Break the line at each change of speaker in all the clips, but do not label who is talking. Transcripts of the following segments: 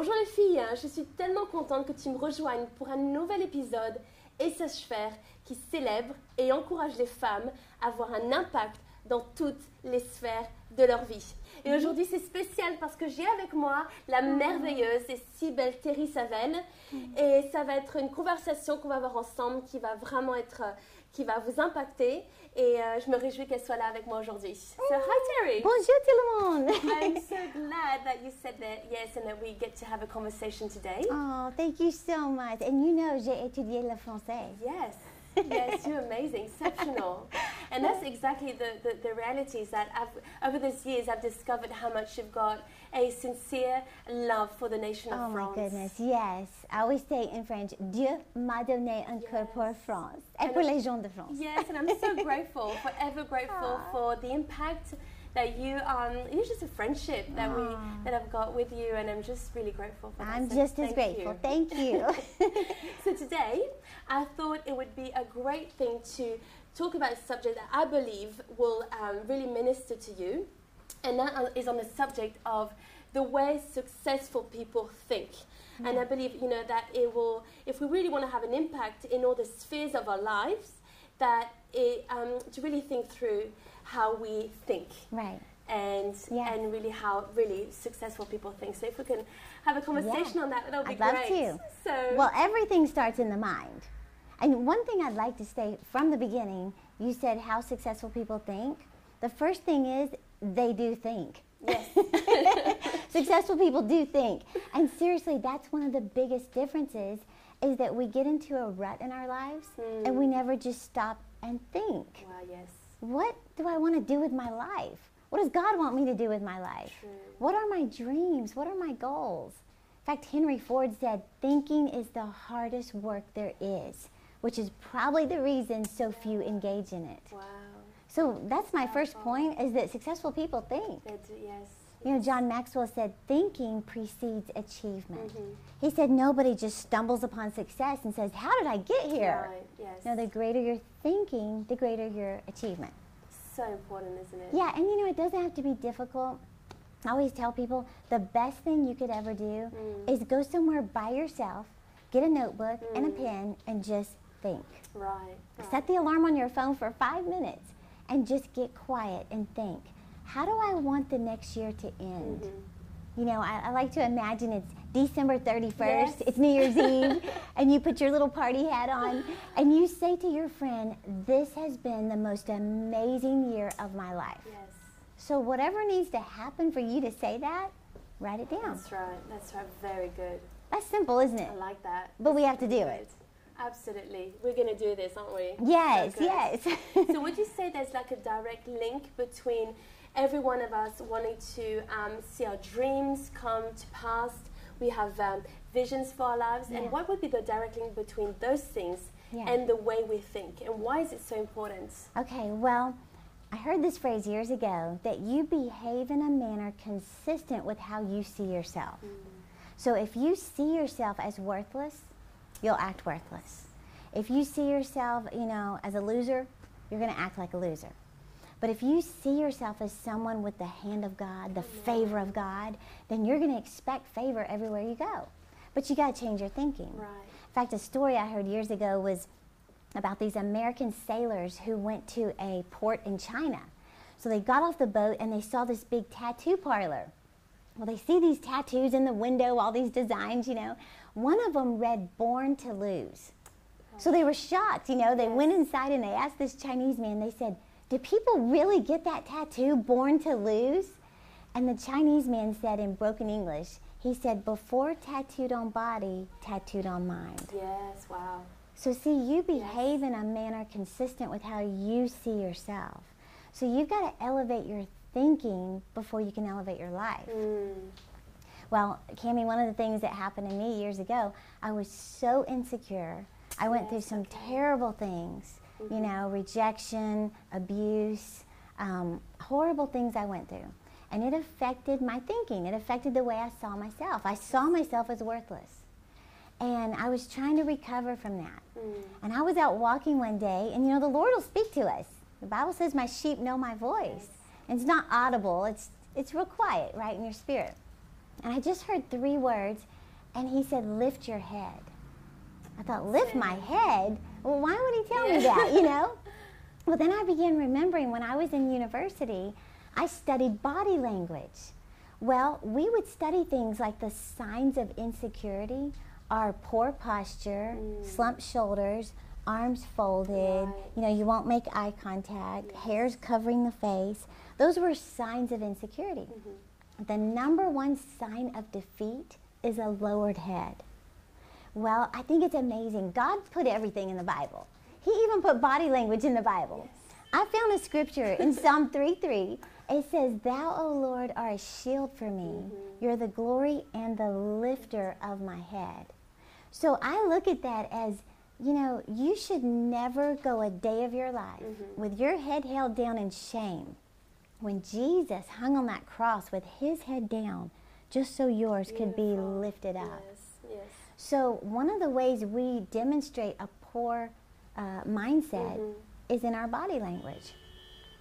Bonjour les filles, je suis tellement contente que tu me rejoignes pour un nouvel épisode Et faire qui célèbre et encourage les femmes à avoir un impact dans toutes les sphères de leur vie. Et aujourd'hui, c'est spécial parce que j'ai avec moi la merveilleuse et si belle Terry Saven. Et ça va être une conversation qu'on va avoir ensemble qui va vraiment être, qui va vous impacter. Et euh, je me réjouis qu'elle soit là avec moi aujourd'hui. So, hi Terry.
Bonjour tout le monde.
I'm so glad that you said that yes and that we get to have a conversation today.
Oh, thank you so much. And you know, j'ai étudié le français.
Yes. yes, you're amazing, exceptional. And that's exactly the, the, the reality is that I've, over these years I've discovered how much you've got a sincere love for the nation of
oh
France.
Oh my goodness, yes. I always say in French, Dieu m'a donné un cœur pour France. Et pour les gens de France.
Yes, and I'm so grateful, forever grateful ah. for the impact that you um it's just a friendship that we that I've got with you and I'm just really grateful for that.
I'm
so
just as grateful.
You.
Thank you.
so today I thought it would be a great thing to talk about a subject that I believe will um, really minister to you and that is on the subject of the way successful people think. And I believe, you know, that it will, if we really want to have an impact in all the spheres of our lives, that it, um, to really think through how we think.
Right.
And yeah. and really how really successful people think. So if we can have a conversation yeah. on that, that would be
I'd
great.
Love to. So well, everything starts in the mind. And one thing I'd like to say from the beginning, you said how successful people think. The first thing is they do think.
Yes.
successful people do think. And seriously, that's one of the biggest differences is that we get into a rut in our lives mm. and we hmm. never just stop and think.
Wow, yes
what do I want to do with my life? What does God want me to do with my life?
True.
What are my dreams? What are my goals? In fact, Henry Ford said, thinking is the hardest work there is, which is probably the reason so few engage in it.
Wow.
So that's my first point is that successful people think.
That's, yes.
You know, John Maxwell said, thinking precedes achievement.
Mm-hmm.
He said, nobody just stumbles upon success and says, how did I get here?
Right, yes.
No, the greater your thinking, the greater your achievement.
So important, isn't it?
Yeah, and you know, it doesn't have to be difficult. I always tell people the best thing you could ever do
mm.
is go somewhere by yourself, get a notebook
mm.
and a mm. pen, and just think.
Right, right.
Set the alarm on your phone for five minutes and just get quiet and think how do I want the next year to end?
Mm-hmm.
You know, I, I, like to imagine it's December 31st,
yes.
it's New Year's Eve, and you put your little party hat on, and you say to your friend, This has been the most amazing year of my life.
Yes.
So, whatever needs to happen for you to say that, write it down.
That's right, that's right, very good.
That's simple, isn't it?
I like that.
But we have to do it.
Absolutely. We're going to do this, aren't we?
Yes, yes.
so would you say there's like a direct link between every one of us wanting to um, see our dreams come to pass? We have um, visions for our lives.
Yeah.
And what would be the direct link between those things
yeah.
and the way we think? And why is it so important?
Okay, well, I heard this phrase years ago that you behave in a manner consistent with how you see yourself.
Mm.
So if you see yourself as worthless, you'll act worthless. If you see yourself, you know, as a loser, you're going to act like a loser. But if you see yourself as someone with the hand of God, the favor of God, then you're going to expect favor everywhere you go. But you got to change your thinking.
Right.
In fact, a story I heard years ago was about these American sailors who went to a port in China. So they got off the boat and they saw this big tattoo parlor. Well, they see these tattoos in the window, all these designs, you know. One of them read Born to Lose. So they were shocked, you know. They
yes.
went inside and they asked this Chinese man, they said, Do people really get that tattoo, Born to Lose? And the Chinese man said in broken English, he said, Before tattooed on body, tattooed on mind.
Yes, wow.
So, see, you behave yes. in a manner consistent with how you see yourself. So, you've got to elevate your thinking before you can elevate your life.
Mm.
Well, Cami, one of the things that happened to me years ago, I was so insecure. I went
yes,
through some
okay.
terrible things,
mm-hmm.
you know, rejection, abuse, um, horrible things I went through. And it affected my thinking. It affected the way I saw myself. I saw myself as worthless. And I was trying to recover from that.
Mm.
And I was out walking one day, and you know, the Lord will speak to us. The Bible says, My sheep know my voice.
Yes.
And it's not audible, it's, it's real quiet, right, in your spirit. And I just heard three words, and he said, Lift your head. I thought, Lift my head? Well, why would he tell me that, you know? Well, then I began remembering when I was in university, I studied body language. Well, we would study things like the signs of insecurity are poor posture, mm. slumped shoulders, arms folded,
Right.
you know, you won't make eye contact, hairs covering the face. Those were signs of insecurity. Mm-hmm. The number one sign of defeat is a lowered head. Well, I think it's amazing. God put everything in the Bible. He even put body language in the Bible. I found a scripture in Psalm 3 3. It says, Thou, O Lord, are a shield for me. Mm-hmm. You're the glory and the lifter of my head. So I look at that as, you know, you should never go a day of your life mm-hmm. with your head held down in shame. When Jesus hung on that cross with his head down, just so yours could be lifted up.
Yes, yes.
So, one of the ways we demonstrate a poor uh, mindset
Mhm.
is in our body language.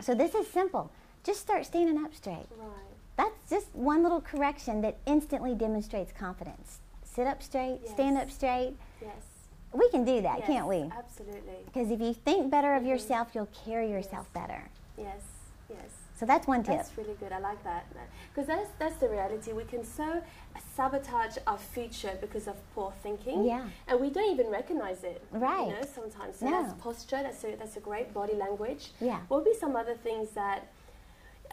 So, this is simple. Just start standing up straight.
Right.
That's just one little correction that instantly demonstrates confidence. Sit up straight, stand up straight.
Yes.
We can do that,
yes,
can't we?
Absolutely.
Because if you think better of
Mhm.
yourself, you'll carry yourself better.
Yes.
So, that's one tip.
That's really good. I like that because that's that's the reality. We can so sabotage our future because of poor thinking.
Yeah.
And we don't even recognize it.
Right.
You know, sometimes. So
No.
that's posture. That's a that's a great body language.
Yeah.
What would be some other things that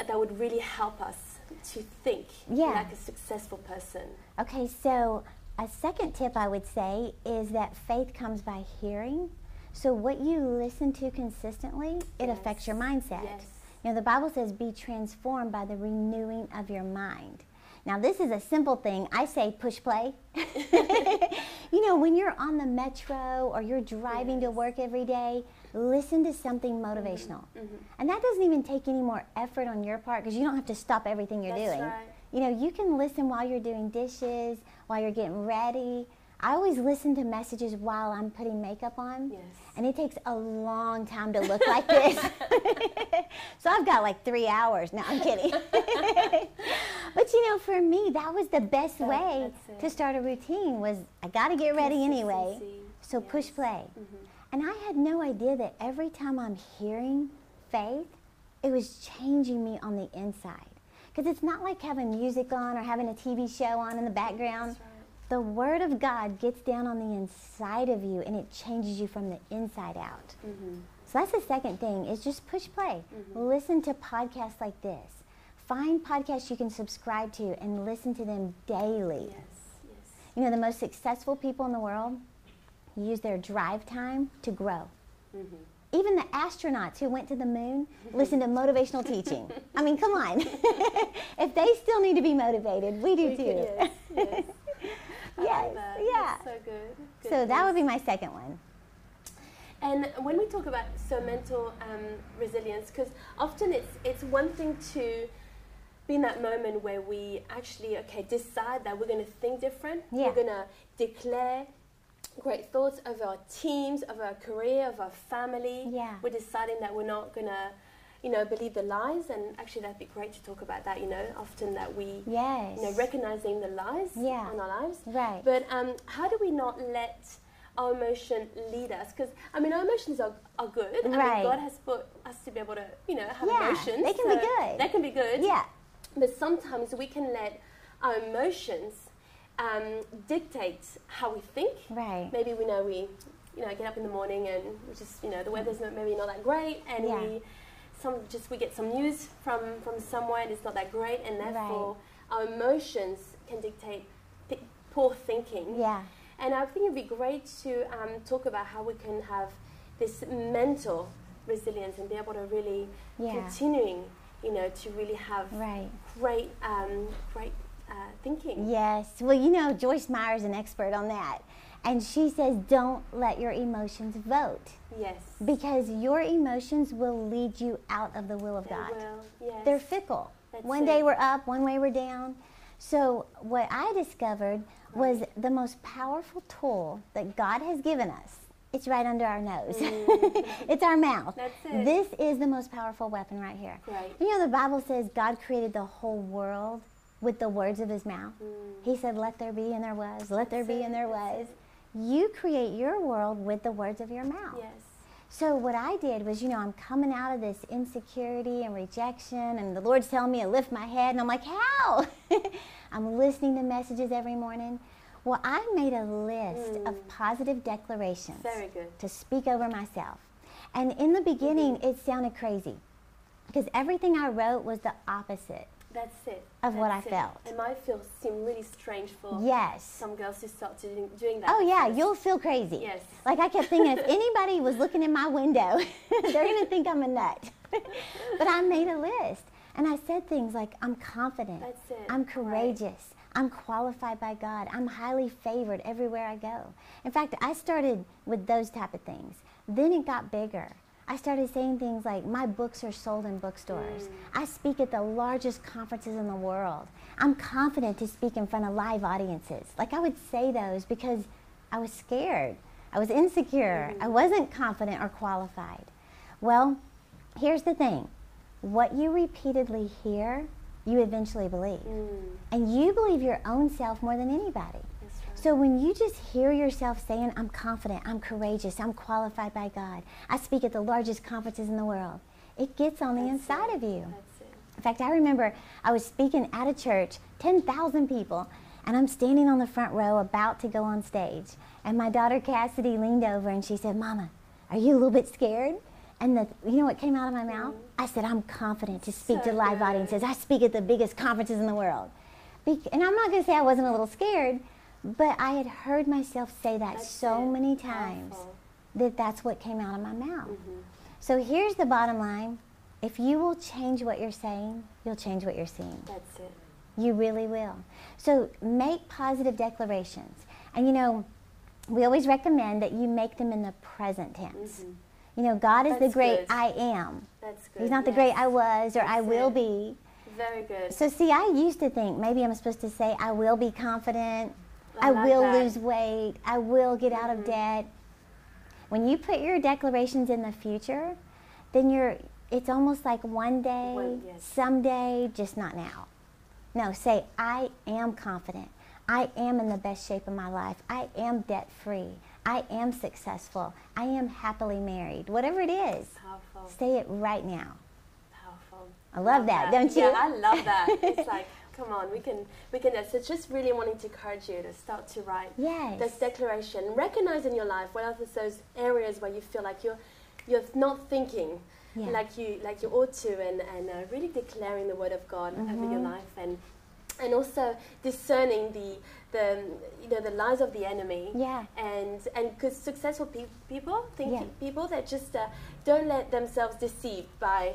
that would really help us to think
Yeah.
like a successful person?
Okay, so a second tip I would say is that faith comes by hearing. So what you listen to consistently, it
Yes.
affects your mindset.
Yes.
You know, the Bible says be transformed by the renewing of your mind. Now, this is a simple thing. I say push play. you know, when you're on the metro or you're driving to work every day, listen to something mm-hmm. motivational. Mm-hmm. And that doesn't even take any more effort on your part because you don't have to stop everything you're
That's
doing.
right.
You know, you can listen while you're doing dishes, while you're getting ready. I always listen to messages while I'm putting makeup on.
Yes.
And it takes a long time to look like this. so I've got like three hours. No, I'm kidding. but you know, for me, that was the best
That-
way to start a routine was I got to get ready anyway. So push
Yes.
play.
Mhm.
And I had no idea that every time I'm hearing faith, it was changing me on the inside. Because it's not like having music on or having a TV show on in the background.
Right.
The Word of God gets down on the inside of you and it changes you from the inside out.
Mhm.
So that's the second thing is just push play. Listen to podcasts like this. Find podcasts you can subscribe to and listen to them daily.
Yes. Yes.
You know, the most successful people in the world use their drive time to grow.
Mhm.
Even the astronauts who went to the moon listen to motivational teaching. I mean, come on. if they still need to be motivated, we do too.
Yes. Yes.
Yes,
like
yeah.
That's so good.
So that would be my second one.
And when we talk about so mental um, resilience, because often it's it's one thing to be in that moment where we actually okay decide that we're going to think different.
Yeah.
We're going to declare great thoughts of our teams, of our career, of our family.
Yeah.
We're deciding that we're not going to, you know, believe the lies. And actually, that'd be great to talk about that. You know, often that we,
Yes.
you know, recognizing the lies
Yeah.
in our lives.
Right.
But um, how do we not let our emotion lead us? Because I mean, our emotions are, are good. I
Right.
mean, God has put us to be able to, you know, have
Yeah,
emotions.
they can be good.
They can be good.
yeah.
But sometimes we can let our emotions um, dictate how we think.
Right.
Maybe we know we, you know, get up in the morning and we just, you know, the weather's not, maybe not that great, and
Yeah.
we, some just we get some news from from somewhere and it's not that great, and therefore our emotions can dictate th- poor thinking.
Yeah.
And I think it'd be great to um, talk about how we can have this mental resilience and be able to really
Yeah.
continuing, you know, to really have
Right.
great, um, great uh, thinking.
Yes. Well, you know, Joyce Meyer is an expert on that. And she says, don't let your emotions vote
Yes.
because your emotions will lead you out of the will of
They
God.
will, yes.
They're fickle.
That's
one day we're up, one way we're down. So, what I discovered was the most powerful tool that God has given us. It's right under our nose. it's our mouth.
Mm. That's it.
This is the most powerful weapon right here.
Right.
You know, the Bible says God created the whole world with the words of his mouth. He said, Let there be, and there was. Let there be, and there was. You create your world with the words of your mouth.
Yes.
So what I did was, you know, I'm coming out of this insecurity and rejection, and the Lord's telling me to lift my head, and I'm like, how? I'm listening to messages every morning. Well, I made a list of mm. positive declarations
Very good.
to speak over myself. And in the mm-hmm. beginning, it sounded crazy because everything I wrote was the opposite.
That's it.
Of what I
it.
felt.
It might feel seem really strange for
Yes.
some girls who start doing, doing that.
Oh yeah,
first.
you'll feel crazy.
Yes.
Like I kept thinking, if anybody was looking in my window, they're gonna think I'm a nut. but I made a list, and I said things like, "I'm confident.
That's it.
I'm
Right.
courageous. I'm qualified by God. I'm highly favored everywhere I go." In fact, I started with those type of things. Then it got bigger. I started saying things like, "My books are sold in bookstores.
Mm.
I speak at the largest conferences in the world. I'm confident to speak in front of live audiences." Like I would say those because I was scared. I was insecure. I wasn't confident or qualified. Well, here's the thing what you repeatedly hear, you eventually believe.
Mm,
And you believe your own self more than anybody. So when you just hear yourself saying, I'm confident, I'm courageous, I'm qualified by God, I speak at the largest conferences in the world, it gets on the
That's
inside
it.
of you. In fact, I remember I was speaking at a church, 10,000 people, and I'm standing on the front row about to go on stage. And my daughter Cassidy leaned over and she said, Mama, are you a little bit scared? And the, you know what came out of my mouth? Mm. I said, I'm confident to speak
So
to live
good.
audiences. I speak at the biggest conferences in the world. Bec- and I'm not going to say I wasn't a little scared, but I had heard myself say that
That's
so
it.
many times
Powerful.
that that's what came out of my mouth.
Mm-hmm.
So here's the bottom line. If you will change what you're saying, you'll change what you're seeing.
That's it.
You really will. So make positive declarations. And you know, we always recommend that you make them in the present tense.
Mhm.
You know, God is the great
good.
I am.
That's good.
He's not the great I was or I will
it.
be.
Very good.
So see, I used to think maybe I'm supposed to say I will be confident,
I
I, will
that.
lose weight, I will get out of
Mhm.
debt. When you put your declarations in the future, then you're it's almost like one day,
One- yes.
someday, just not now. No, say I am confident. I am in the best shape of my life. I am debt free. I am successful. I am happily married. Whatever it is,
Powerful.
say it right now.
Powerful.
I love that, don't you?
Yeah, I love that. it's like, come on, we can, we can. So just really wanting to encourage you to start to write
Yes.
this declaration. Recognize in your life what are those areas where you feel like you're, you're not thinking
Yeah.
like you, like you ought to, and and uh, really declaring the word of God over your
Mhm.
life, and and also discerning the the you know the lies of the enemy.
Yeah.
And and because successful pe- people, think
Yeah.
people that just uh, don't let themselves deceive by,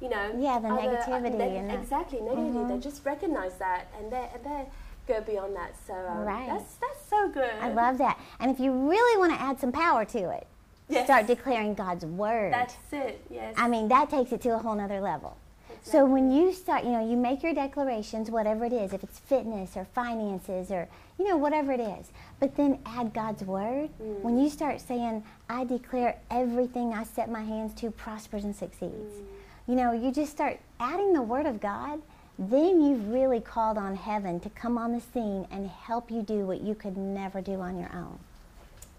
you know,
Yeah, the
other- uh,
negativity
neg-
and
exactly negativity. They
Mhm.
just recognize that and they and they go beyond that. So um,
Right.
that's that's so good.
I love that. And if you really want to add some power to it,
Yes.
start declaring God's word.
That's it. Yes.
I mean, that takes it to a whole nother level. So when you start, you know, you make your declarations, whatever it is, if it's fitness or finances or, you know, whatever it is, but then add God's word.
Mm.
When you start saying, I declare everything I set my hands to prospers and succeeds,
Mm.
You know, you just start adding the word of God, then you've really called on heaven to come on the scene and help you do what you could never do on your own.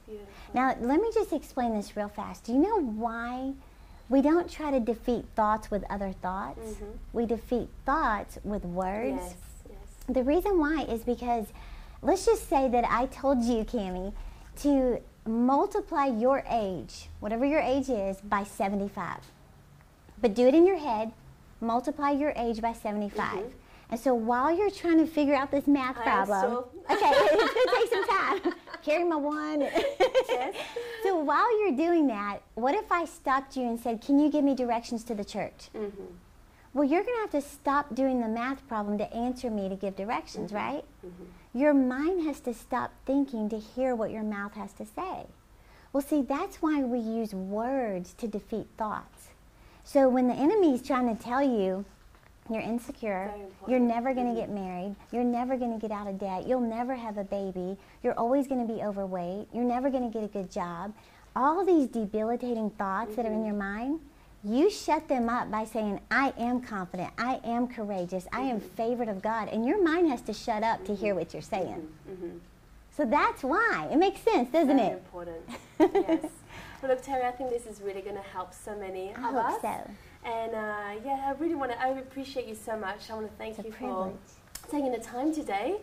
Beautiful.
Now, let me just explain this real fast. Do you know why we don't try to defeat thoughts with other thoughts?
Mhm.
We defeat thoughts with words.
Yes. Yes.
The reason why is because let's just say that I told you, Cami, to multiply your age, whatever your age is, by 75. But do it in your head, multiply your age by 75.
Mhm.
And so while you're trying to figure out this math problem,
so-
okay, it's going to take some time. Carry my one.
Yes.
So while you're doing that, what if I stopped you and said, Can you give me directions to the church?
Mhm.
Well, you're going to have to stop doing the math problem to answer me to give directions,
Mhm.
right?
Mhm.
Your mind has to stop thinking to hear what your mouth has to say. Well, see, that's why we use words to defeat thoughts. So when the enemy is trying to tell you you're insecure, you're never going to
Mhm.
get married, you're never going to get out of debt, you'll never have a baby, you're always going to be overweight, you're never going to get a good job, all these debilitating thoughts that are in
Mhm.
your mind, you shut them up by saying, I am confident, I am courageous, I am favored of God. And your mind has to shut up to hear what you're saying. So that's why. It makes sense, doesn't
Very
it?
important. yes. Well, look, Terri, I think this is really going to help so many
I
of
hope
us.
so.
And uh, yeah, I really want to. I appreciate you so much. I want to thank
It's
you for taking the time today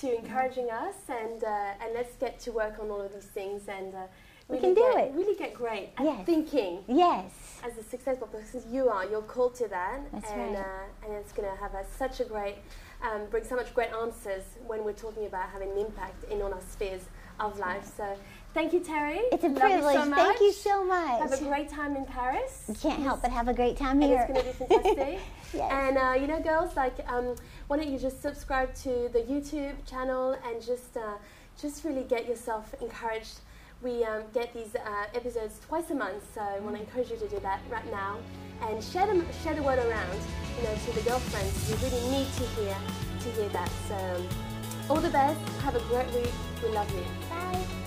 to encouraging us, and uh, and let's get to work on all of these things and. Uh,
We
really
can do
get,
it.
Really get great at
Yes.
thinking
Yes.
as a successful person you are. You're called to that,
That's
and
right.
uh, and it's going to have a, such a great, um, bring so much great answers when we're talking about having an impact in all our spheres of life. So, thank you, Terri.
It's a
Love you
privilege.
so
Thank you so much.
Have a great time in Paris.
you can't help but have a great time
And
here.
it's going to be fantastic.
Yes.
And uh, you know, girls, like, um, why don't you just subscribe to the YouTube channel and just, uh, just really get yourself encouraged. We um, get these uh, episodes twice a month, so I want to encourage you to do that right now and share them, share the word around, you know, to the girlfriends. You really need to hear, to hear that. So, um, all the best. Have a great week. We love you.
Bye.